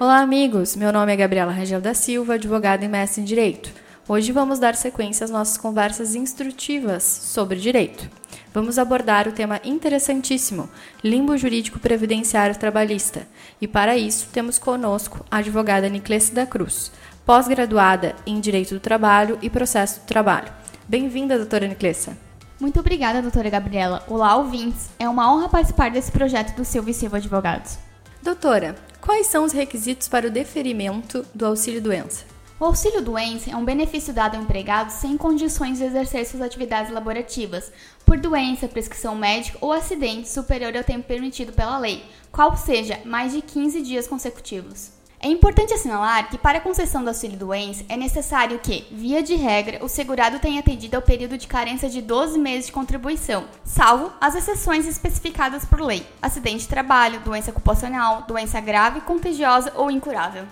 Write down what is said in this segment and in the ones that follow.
Olá, amigos! Meu nome é Gabriela Rangel da Silva, advogada e mestre em Direito. Hoje vamos dar sequência às nossas conversas instrutivas sobre direito. Vamos abordar o tema interessantíssimo, limbo jurídico previdenciário trabalhista. E para isso, temos conosco a advogada Niclesse da Cruz, pós-graduada em Direito do Trabalho e Processo do Trabalho. Bem-vinda, doutora Niclessa. Muito obrigada, doutora Gabriela. Olá, ouvintes. É uma honra participar desse projeto do Silvio Silva Advogados. Doutora, Quais são os requisitos para o deferimento do auxílio-doença? O auxílio-doença é um benefício dado ao empregado sem condições de exercer suas atividades laborativas, por doença, prescrição médica ou acidente superior ao tempo permitido pela lei, qual seja mais de 15 dias consecutivos. É importante assinalar que, para a concessão do auxílio-doença, é necessário que, via de regra, o segurado tenha atendido ao período de carência de 12 meses de contribuição, salvo as exceções especificadas por lei: acidente de trabalho, doença ocupacional, doença grave, contagiosa ou incurável.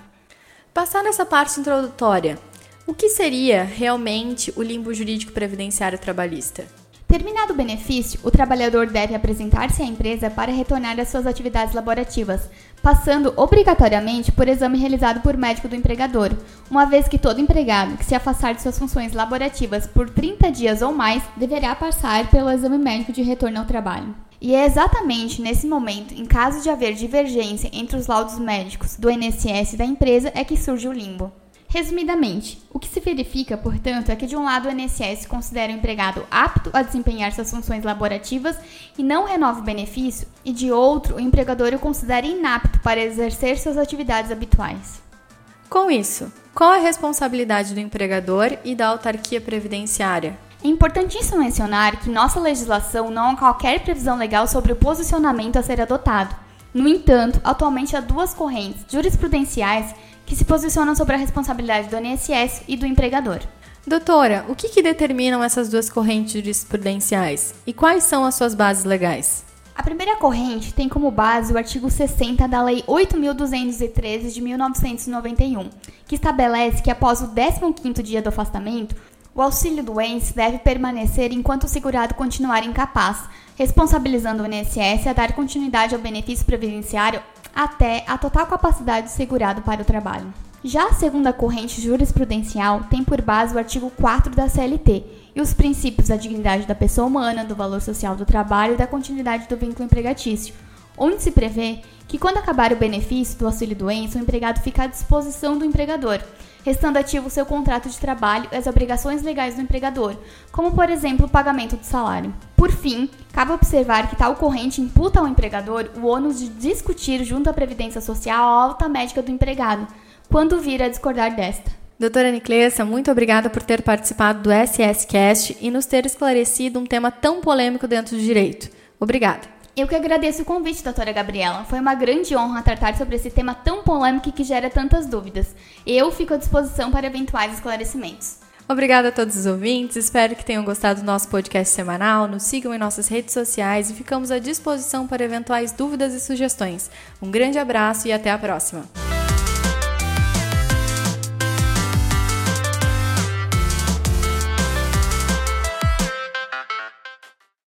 Passar essa parte introdutória, o que seria realmente o limbo jurídico previdenciário trabalhista? Terminado o benefício, o trabalhador deve apresentar-se à empresa para retornar às suas atividades laborativas, passando obrigatoriamente por exame realizado por médico do empregador, uma vez que todo empregado que se afastar de suas funções laborativas por 30 dias ou mais deverá passar pelo exame médico de retorno ao trabalho. E é exatamente nesse momento, em caso de haver divergência entre os laudos médicos do INSS e da empresa, é que surge o limbo. Resumidamente, o que se verifica, portanto, é que de um lado o INSS considera o empregado apto a desempenhar suas funções laborativas e não renova o benefício, e de outro, o empregador o considera inapto para exercer suas atividades habituais. Com isso, qual a responsabilidade do empregador e da autarquia previdenciária? É importantíssimo mencionar que nossa legislação não há qualquer previsão legal sobre o posicionamento a ser adotado. No entanto, atualmente há duas correntes jurisprudenciais que se posicionam sobre a responsabilidade do INSS e do empregador. Doutora, o que, que determinam essas duas correntes jurisprudenciais e quais são as suas bases legais? A primeira corrente tem como base o artigo 60 da Lei 8.213 de 1991, que estabelece que após o 15º dia do afastamento, o auxílio doença deve permanecer enquanto o segurado continuar incapaz, responsabilizando o INSS a dar continuidade ao benefício previdenciário até a total capacidade do segurado para o trabalho. Já a segunda corrente jurisprudencial tem por base o artigo 4 da CLT e os princípios da dignidade da pessoa humana, do valor social do trabalho e da continuidade do vínculo empregatício, onde se prevê que, quando acabar o benefício do auxílio-doença, o empregado fica à disposição do empregador, restando ativo seu contrato de trabalho e as obrigações legais do empregador, como, por exemplo, o pagamento do salário. Por fim, cabe observar que tal corrente imputa ao empregador o ônus de discutir junto à Previdência Social a alta médica do empregado, quando vir a discordar desta. Doutora Niclessa, muito obrigada por ter participado do SSCast e nos ter esclarecido um tema tão polêmico dentro do direito. Obrigada. Eu que agradeço o convite, doutora Gabriela. Foi uma grande honra tratar sobre esse tema tão polêmico e que gera tantas dúvidas. Eu fico à disposição para eventuais esclarecimentos. Obrigada a todos os ouvintes, espero que tenham gostado do nosso podcast semanal. Nos sigam em nossas redes sociais e ficamos à disposição para eventuais dúvidas e sugestões. Um grande abraço e até a próxima!